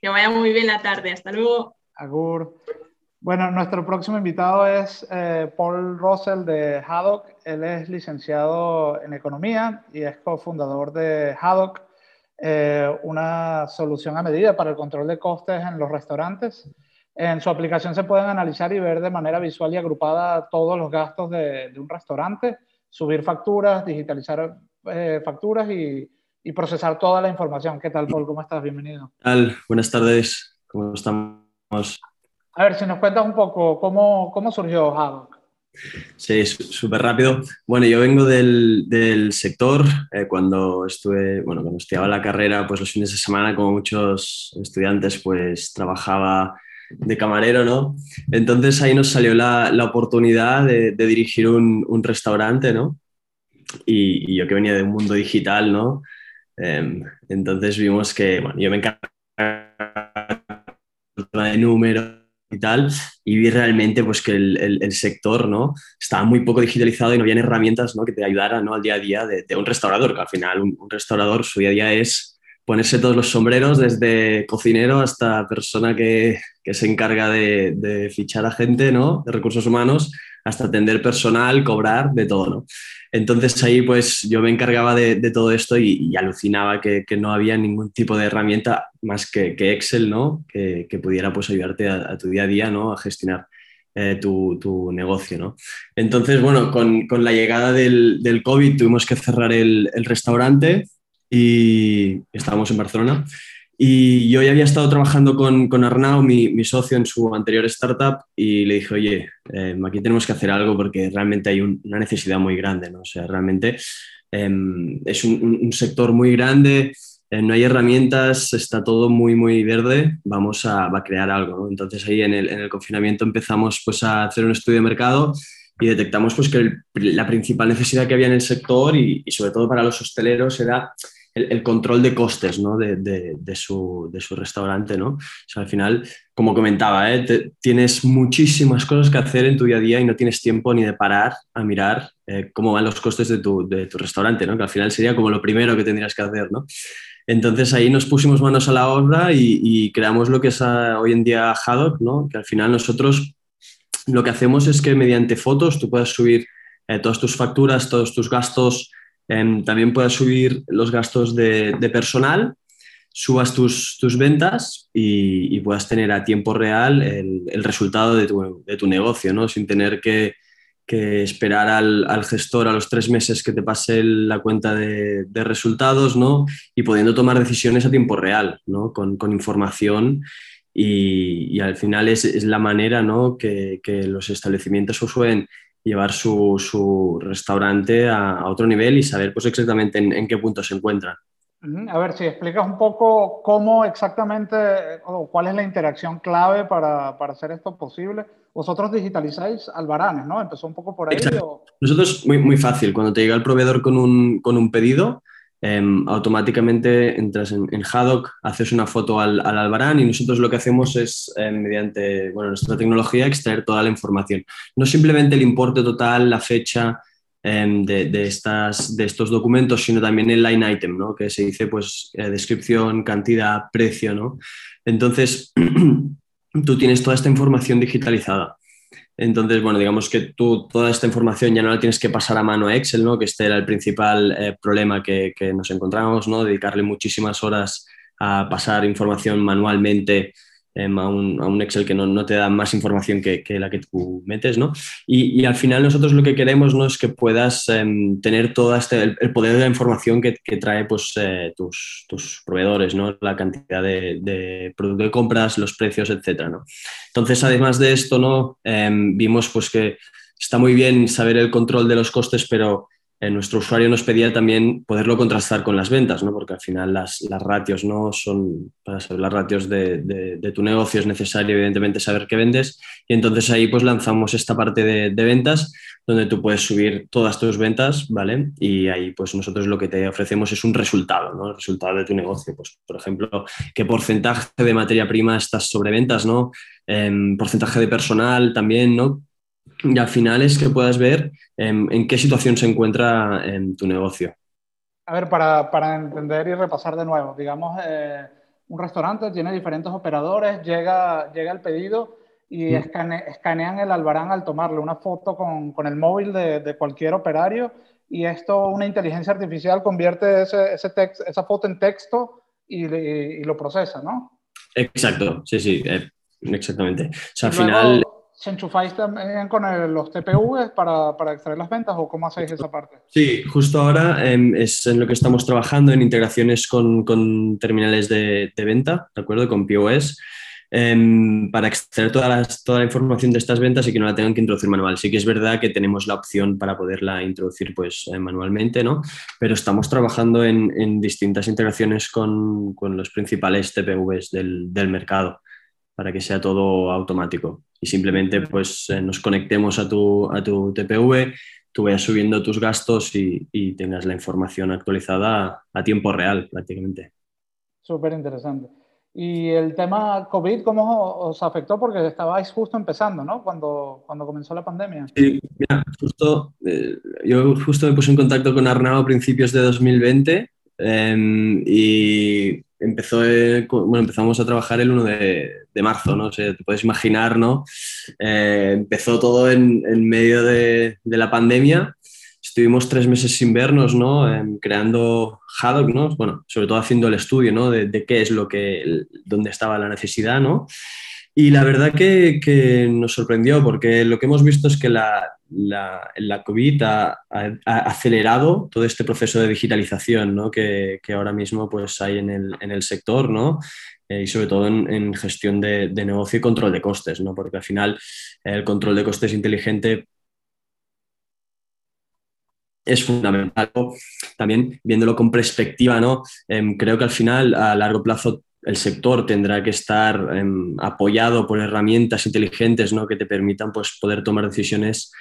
Que vaya muy bien la tarde. Hasta luego. Agur. Bueno, nuestro próximo invitado es eh, Paul Russell de Haddock. Él es licenciado en economía y es cofundador de Haddock, eh, una solución a medida para el control de costes en los restaurantes. En su aplicación se pueden analizar y ver de manera visual y agrupada todos los gastos de, un restaurante, subir facturas, digitalizar eh, facturas y, y, procesar toda la información. ¿Qué tal, Paul? ¿Cómo estás? Bienvenido. ¿Qué tal? Buenas tardes. ¿Cómo estamos? A ver, si nos cuentas un poco cómo, cómo surgió Haddock. Sí, súper rápido. Bueno, yo vengo del, del sector. Eh, cuando estuve, bueno, cuando estudiaba la carrera, pues los fines de semana, como muchos estudiantes, pues trabajaba de camarero, ¿no? Entonces ahí nos salió la, la oportunidad de, de dirigir un, un, restaurante, ¿no? Y, y, yo que venía de un mundo digital, ¿no? Eh, entonces vimos que, bueno, yo me encargaba de números y tal, y vi realmente pues, que el, el, sector ¿no? estaba muy poco digitalizado y no habían herramientas ¿no? que te ayudaran ¿no? al día a día de, un restaurador, que al final un, un, restaurador su día a día es ponerse todos los sombreros, desde cocinero hasta persona que, que se encarga de, de, fichar a gente, ¿no? de recursos humanos, hasta atender personal, cobrar, de todo. ¿no? Entonces ahí pues yo me encargaba de, todo esto y, alucinaba que, no había ningún tipo de herramienta más que, Excel, ¿no? Que, pudiera pues ayudarte a, tu día a día, ¿no? A gestionar eh, tu, negocio, ¿no? Entonces, bueno, con, la llegada del, del, COVID tuvimos que cerrar el, el restaurante y estábamos en Barcelona. Y yo ya había estado trabajando con, con Arnau, mi, mi, socio, en su anterior startup, y le dije, oye, eh, aquí tenemos que hacer algo porque realmente hay un, una necesidad muy grande, ¿no? O sea, realmente eh, es un, sector muy grande, eh, no hay herramientas, está todo muy, muy verde, vamos a, a crear algo. Entonces ahí en el, en el, confinamiento empezamos pues a hacer un estudio de mercado y detectamos pues que la principal necesidad que había en el sector y sobre todo para los hosteleros era el, control de costes ¿no? de, de, su, de, su, restaurante. ¿no? O sea, al final, como comentaba, ¿eh? Tienes muchísimas cosas que hacer en tu día a día y no tienes tiempo ni de parar a mirar eh, cómo van los costes de tu, de tu restaurante, ¿no? que al final sería como lo primero que tendrías que hacer. ¿no? Entonces ahí nos pusimos manos a la obra y, creamos lo que es a, hoy en día Haddock, ¿no? que al final nosotros lo que hacemos es que mediante fotos tú puedas subir eh, todas tus facturas, todos tus gastos, eh, también puedas subir los gastos de, personal, subas tus, tus ventas y, puedas tener a tiempo real el, el resultado de tu, de tu, negocio, ¿no? sin tener que, que esperar al, al, gestor a los tres meses que te pase la cuenta de, de resultados ¿no? y pudiendo tomar decisiones a tiempo real, ¿no? con, con información y, y, al final es, es la manera ¿no? que, que, los establecimientos suelen llevar su, su restaurante a, a, otro nivel y saber pues, exactamente en, en, qué punto se encuentran. A ver, si explicas un poco cómo exactamente o cuál es la interacción clave para, para hacer esto posible. Vosotros digitalizáis albaranes, ¿no? Empezó un poco por ahí. O... Nosotros, muy, muy fácil. Cuando te llega el proveedor con un, con un pedido, eh, automáticamente entras en, en, Haddock, haces una foto al, al, albarán y nosotros lo que hacemos es, eh, mediante bueno, nuestra tecnología, extraer toda la información. No simplemente el importe total, la fecha eh, de, de, estas, de estos documentos, sino también el line item, ¿no? que se dice pues eh, descripción, cantidad, precio. ¿no? Entonces, tú tienes toda esta información digitalizada. Entonces, bueno, digamos que tú toda esta información ya no la tienes que pasar a mano a Excel, ¿no? Que este era el principal eh, problema que, que, nos encontramos, ¿no? Dedicarle muchísimas horas a pasar información manualmente a, un, a, un, Excel que no, no, te da más información que, que la que tú metes, ¿no? Y, y, al final nosotros lo que queremos, ¿no? Es que puedas eh, tener todo este, el, poder de la información que, que trae, pues, eh, tus, tus, proveedores, ¿no? La cantidad de, de producto que compras, los precios, etcétera, ¿no? Entonces, además de esto, ¿no? Eh, vimos, pues, que está muy bien saber el control de los costes, pero eh, nuestro usuario nos pedía también poderlo contrastar con las ventas, ¿no? porque al final las, las ratios no son, para saber las ratios de, de, tu negocio es necesario evidentemente saber qué vendes y entonces ahí pues lanzamos esta parte de, de, ventas donde tú puedes subir todas tus ventas, ¿vale? Y ahí pues nosotros lo que te ofrecemos es un resultado, ¿no? El resultado de tu negocio, pues por ejemplo, qué porcentaje de materia prima estás sobre ventas, ¿no? Eh, porcentaje de personal también, ¿no? Y al final es que puedas ver en, en qué situación se encuentra en tu negocio. A ver, para, para, entender y repasar de nuevo, digamos, eh, un restaurante, tiene diferentes operadores, llega, llega el pedido y escanean el albarán al tomarle una foto con, con el móvil de, de, cualquier operario y esto, una inteligencia artificial convierte ese, ese esa foto en texto y, y, lo procesa, ¿no? Exacto, sí, sí, eh, exactamente. O sea, al final ¿Se enchufáis también con los TPV para, para, extraer las ventas o cómo hacéis esa parte? Sí, justo ahora em, es en lo que estamos trabajando en integraciones con, con terminales de, venta, ¿de acuerdo? Con POS, em, para extraer toda, las, toda la información de estas ventas y que no la tengan que introducir manual. Sí que es verdad que tenemos la opción para poderla introducir pues, eh, manualmente, ¿no? Pero estamos trabajando en, en distintas integraciones con, con, los principales TPVs del, del mercado para que sea todo automático y simplemente pues eh, nos conectemos a tu, a tu TPV, tú vayas subiendo tus gastos y, y tengas la información actualizada a, tiempo real prácticamente. Súper interesante. Y el tema COVID, ¿cómo os afectó? Porque estabais justo empezando, ¿no? Cuando, cuando comenzó la pandemia. Sí, mira, justo, eh, yo justo me puse en contacto con Arnau a principios de 2020 eh, y empezó, eh, bueno, empezamos a trabajar el 1 de, de marzo, ¿no? O sea, te puedes imaginar, ¿no? Eh, empezó todo en, en medio de, de, la pandemia. Estuvimos tres meses sin vernos, ¿no? Eh, creando Haddock, ¿no? Bueno, sobre todo haciendo el estudio, ¿no? De, qué es lo que, dónde estaba la necesidad, ¿no? Y la verdad que, que, nos sorprendió porque lo que hemos visto es que la, la, la COVID ha, acelerado todo este proceso de digitalización ¿no? que, ahora mismo pues, hay en el, en el sector ¿no? eh, y sobre todo en, gestión de, negocio y control de costes, ¿no? porque al final el control de costes inteligente es fundamental. También viéndolo con perspectiva, ¿no? Eh, creo que al final a largo plazo el sector tendrá que estar eh, apoyado por herramientas inteligentes ¿no? que te permitan pues, poder tomar decisiones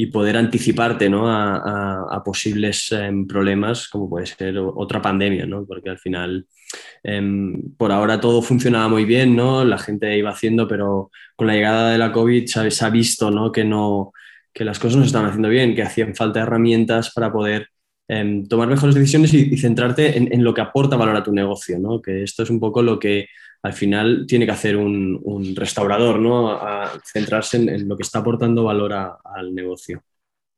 y poder anticiparte ¿no? a, posibles eh, problemas como puede ser otra pandemia, ¿no? porque al final eh, por ahora todo funcionaba muy bien, ¿no? la gente iba haciendo, pero con la llegada de la COVID se, se ha visto ¿no? Que, no, que las cosas no se estaban haciendo bien, que hacían falta herramientas para poder eh, tomar mejores decisiones y, centrarte en, en, lo que aporta valor a tu negocio, ¿no? que esto es un poco lo que al final tiene que hacer un, restaurador, ¿no? Centrarse en, en, lo que está aportando valor al negocio.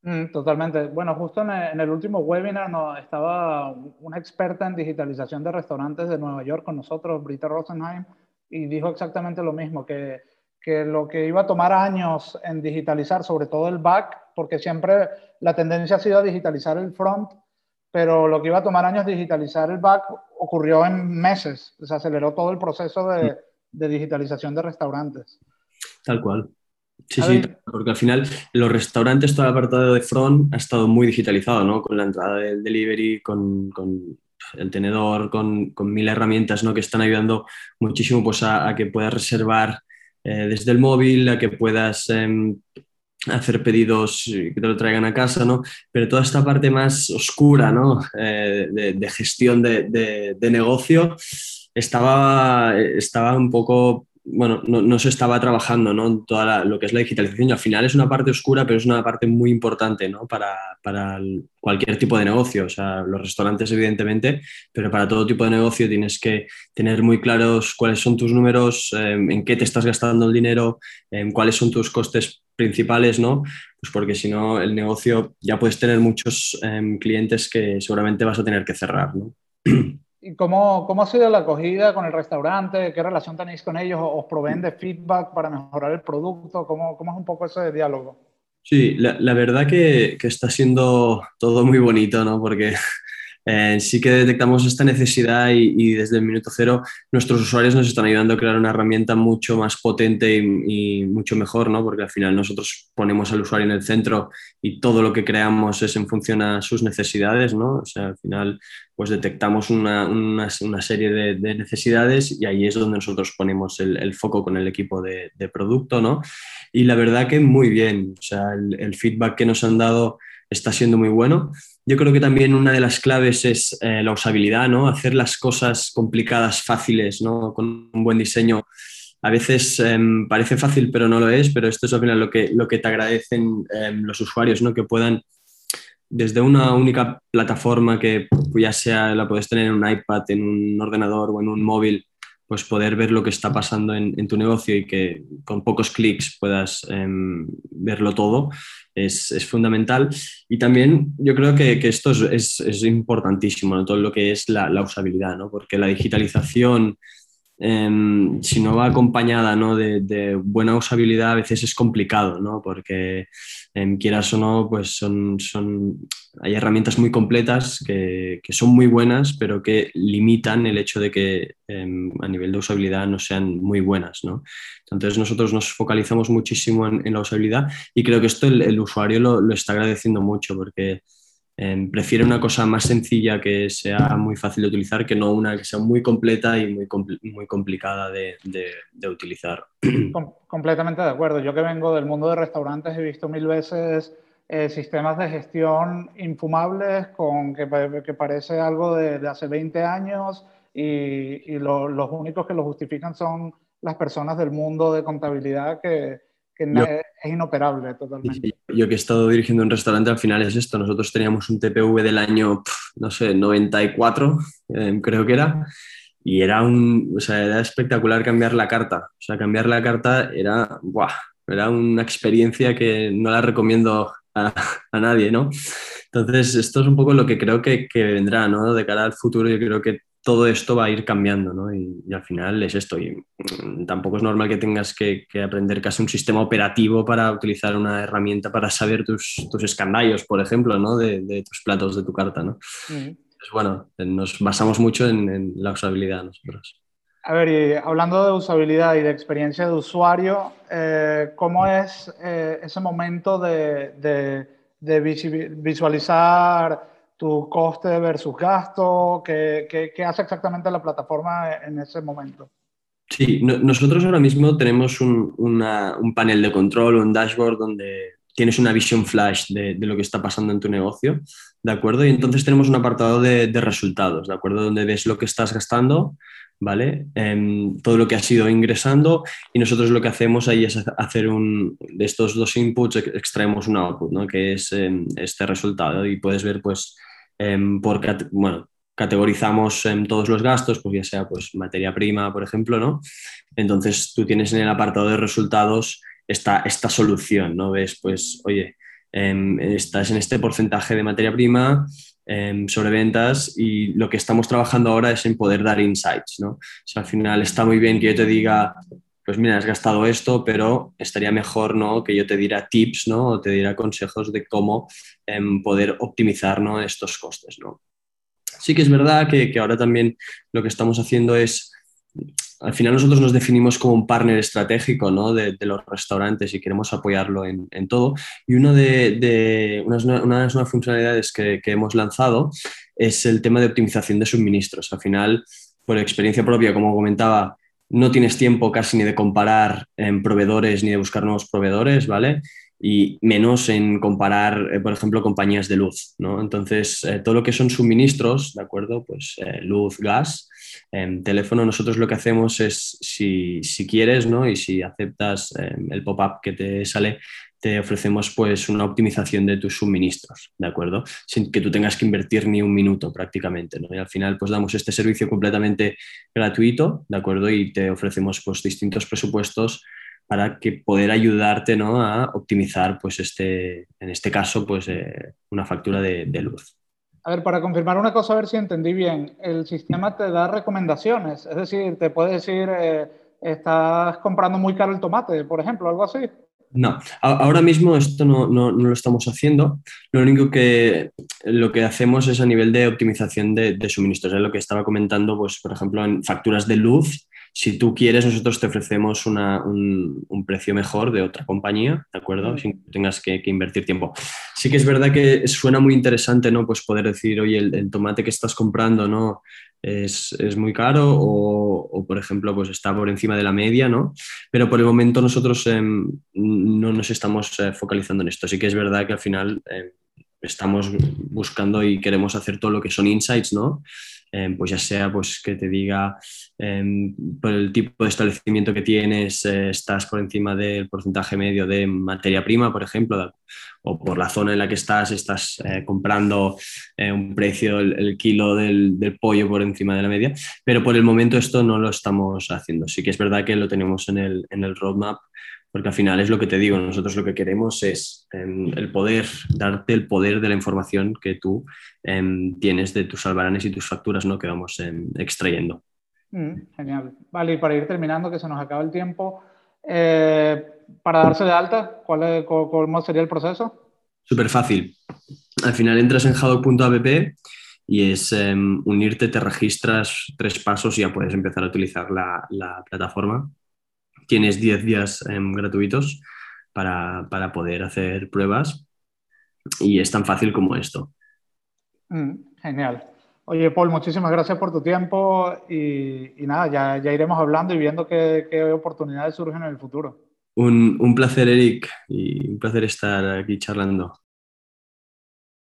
Mm, totalmente. Bueno, justo en el, último webinar no, estaba una experta en digitalización de restaurantes de Nueva York con nosotros, Britta Rosenheim, y dijo exactamente lo mismo, que, que lo que iba a tomar años en digitalizar, sobre todo el back, porque siempre la tendencia ha sido a digitalizar el front, pero lo que iba a tomar años digitalizar el back ocurrió en meses, se aceleró todo el proceso de, de digitalización de restaurantes. Tal cual. Sí, sí, porque al final los restaurantes, todo el apartado de front ha estado muy digitalizado, ¿no? Con la entrada del delivery, con, con el tenedor, con, con, mil herramientas, ¿no? Que están ayudando muchísimo pues, a, a que puedas reservar eh, desde el móvil, a que puedas eh, hacer pedidos que te lo traigan a casa, ¿no? Pero toda esta parte más oscura, ¿no? Eh, de, de, gestión de, de, de, negocio estaba, estaba un poco, bueno, no, se estaba trabajando, ¿no? En toda lo que es la digitalización. Y al final es una parte oscura, pero es una parte muy importante, ¿no? Para, para cualquier tipo de negocio. O sea, los restaurantes, evidentemente, pero para todo tipo de negocio tienes que tener muy claros cuáles son tus números, eh, en qué te estás gastando el dinero, en cuáles son tus costes principales, ¿no? Pues porque si no, el negocio ya puedes tener muchos eh, clientes que seguramente vas a tener que cerrar, ¿no? ¿Y cómo, cómo, ha sido la acogida con el restaurante? ¿Qué relación tenéis con ellos? ¿Os proveen de feedback para mejorar el producto? ¿Cómo, cómo es un poco ese diálogo? Sí, la, la verdad que, que, está siendo todo muy bonito, ¿no? Porque eh, sí que detectamos esta necesidad y, desde el minuto cero nuestros usuarios nos están ayudando a crear una herramienta mucho más potente y, mucho mejor, ¿no? porque al final nosotros ponemos al usuario en el centro y todo lo que creamos es en función a sus necesidades, ¿no? o sea, al final pues detectamos una, una, serie de, de, necesidades y ahí es donde nosotros ponemos el, foco con el equipo de, producto, ¿no? Y la verdad que muy bien, o sea, el feedback que nos han dado está siendo muy bueno. Yo creo que también una de las claves es eh, la usabilidad, ¿no? Hacer las cosas complicadas fáciles, ¿no? Con un buen diseño. A veces eh, parece fácil, pero no lo es, pero esto es al final lo que, lo que te agradecen eh, los usuarios, ¿no? Que puedan, desde una única plataforma que ya sea la puedes tener en un iPad, en un ordenador o en un móvil, pues poder ver lo que está pasando en, tu negocio y que con pocos clics puedas em, verlo todo es, fundamental. Y también yo creo que, esto es, importantísimo, todo lo que es la, la usabilidad, ¿no? porque la digitalización Em, si no va acompañada ¿no? De, buena usabilidad, a veces es complicado, ¿no? porque em, quieras o no, pues son, son, hay herramientas muy completas que, que, son muy buenas, pero que limitan el hecho de que em, a nivel de usabilidad no sean muy buenas. ¿no? Entonces nosotros nos focalizamos muchísimo en, la usabilidad y creo que esto el, el usuario lo, lo, está agradeciendo mucho porque Em, prefiere una cosa más sencilla que sea muy fácil de utilizar que no una que sea muy completa y muy, muy complicada de, de, utilizar. completamente de acuerdo. Yo que vengo del mundo de restaurantes he visto mil veces eh, sistemas de gestión infumables con que, que parece algo de, hace 20 años y, y los únicos que lo justifican son las personas del mundo de contabilidad que, que es inoperable totalmente. Yo que he estado dirigiendo un restaurante, al final es esto. Nosotros teníamos un TPV del año, no sé, 94, eh, creo que era, y era, un, o sea, era espectacular cambiar la carta. O sea, cambiar la carta era, ¡buah! era una experiencia que no la recomiendo a, a, nadie, ¿no? Entonces, esto es un poco lo que creo que, que vendrá, ¿no? De cara al futuro, yo creo que todo esto va a ir cambiando, ¿no? Y, al final es esto. Y mm, tampoco es normal que tengas que, aprender casi un sistema operativo para utilizar una herramienta para saber tus, tus escandallos, por ejemplo, ¿no? De, tus platos de tu carta, ¿no? Pues bueno, nos basamos mucho en, la usabilidad nosotros. A ver, y hablando de usabilidad y de experiencia de usuario, eh, ¿cómo es eh, ese momento de, de, de visualizar tu coste versus gasto, ¿qué, qué, hace exactamente la plataforma en ese momento? Sí, nosotros ahora mismo tenemos un, un, panel de control, un dashboard donde tienes una visión flash de, de, lo que está pasando en tu negocio, ¿de acuerdo? Y entonces tenemos un apartado de, de resultados, ¿de acuerdo? Donde ves lo que estás gastando, ¿vale? Em, todo lo que has ido ingresando y nosotros lo que hacemos ahí es hacer un, de estos dos inputs extraemos un output, ¿no? Que es em, este resultado y puedes ver, pues, por, bueno, categorizamos todos los gastos, pues ya sea pues, materia prima, por ejemplo, ¿no? Entonces tú tienes en el apartado de resultados esta, esta solución, ¿no? Ves, pues, oye, em, estás en este porcentaje de materia prima em, sobre ventas y lo que estamos trabajando ahora es en poder dar insights, ¿no? O sea, al final está muy bien que yo te diga, pues mira, has gastado esto, pero estaría mejor ¿no? que yo te diera tips ¿no? o te diera consejos de cómo em, poder optimizar ¿no? estos costes. ¿no? Sí que es verdad que, ahora también lo que estamos haciendo es, al final nosotros nos definimos como un partner estratégico ¿no? de, los restaurantes y queremos apoyarlo en, todo. Y una de, unas, unas nuevas funcionalidades que, que hemos lanzado es el tema de optimización de suministros. Al final, por experiencia propia, como comentaba, no tienes tiempo casi ni de comparar en proveedores ni de buscar nuevos proveedores, ¿vale? Y menos en comparar, eh, por ejemplo, compañías de luz, ¿no? Entonces, eh, todo lo que son suministros, ¿de acuerdo? Pues eh, luz, gas, en teléfono, nosotros lo que hacemos es, si, si quieres, ¿no? Y si aceptas el pop-up que te sale, te ofrecemos pues una optimización de tus suministros, ¿de acuerdo? Sin que tú tengas que invertir ni un minuto prácticamente, ¿no? Y al final pues damos este servicio completamente gratuito, ¿de acuerdo? Y te ofrecemos pues distintos presupuestos para que poder ayudarte, ¿no? A optimizar pues este, en este caso pues eh, una factura de, luz. A ver, para confirmar una cosa, a ver si entendí bien, el sistema te da recomendaciones, es decir, te puede decir, eh, estás comprando muy caro el tomate, por ejemplo, algo así. No, ahora mismo esto no, lo estamos haciendo. Lo único que lo que hacemos es a nivel de optimización de, suministros. Es lo que estaba comentando, pues, por ejemplo, en facturas de luz. Si tú quieres, nosotros te ofrecemos un, precio mejor de otra compañía, ¿de acuerdo? Sin que tengas que, invertir tiempo. Sí que es verdad que suena muy interesante, ¿no? Pues poder decir, oye, el, el tomate que estás comprando, ¿no? Es, muy caro o, por ejemplo, pues está por encima de la media, ¿no? Pero por el momento nosotros em, no nos estamos eh, focalizando en esto. Sí que es verdad que al final em, estamos buscando y queremos hacer todo lo que son insights, ¿no? Em, pues ya sea pues, que te diga em, por el tipo de establecimiento que tienes, eh, estás por encima del porcentaje medio de materia prima, por ejemplo, o por la zona en la que estás, estás eh, comprando eh, un precio, el, kilo del, pollo por encima de la media, pero por el momento esto no lo estamos haciendo. Sí que es verdad que lo tenemos en el, en el roadmap porque al final es lo que te digo, nosotros lo que queremos es em, el poder, darte el poder de la información que tú em, tienes de tus albaranes y tus facturas ¿no? que vamos em, extrayendo. Mm, genial. Vale, y para ir terminando, que se nos acaba el tiempo, eh, para darse de alta, ¿cuál es, ¿cómo sería el proceso? Súper fácil. Al final entras en haddock.app y es unirte, te registras tres pasos y ya puedes empezar a utilizar la, la plataforma tienes 10 días em, gratuitos para, poder hacer pruebas y es tan fácil como esto. Mm, genial. Oye, Paul, muchísimas gracias por tu tiempo y, nada, ya, ya, iremos hablando y viendo qué, qué oportunidades surgen en el futuro. Un, un placer, Eric, y un placer estar aquí charlando.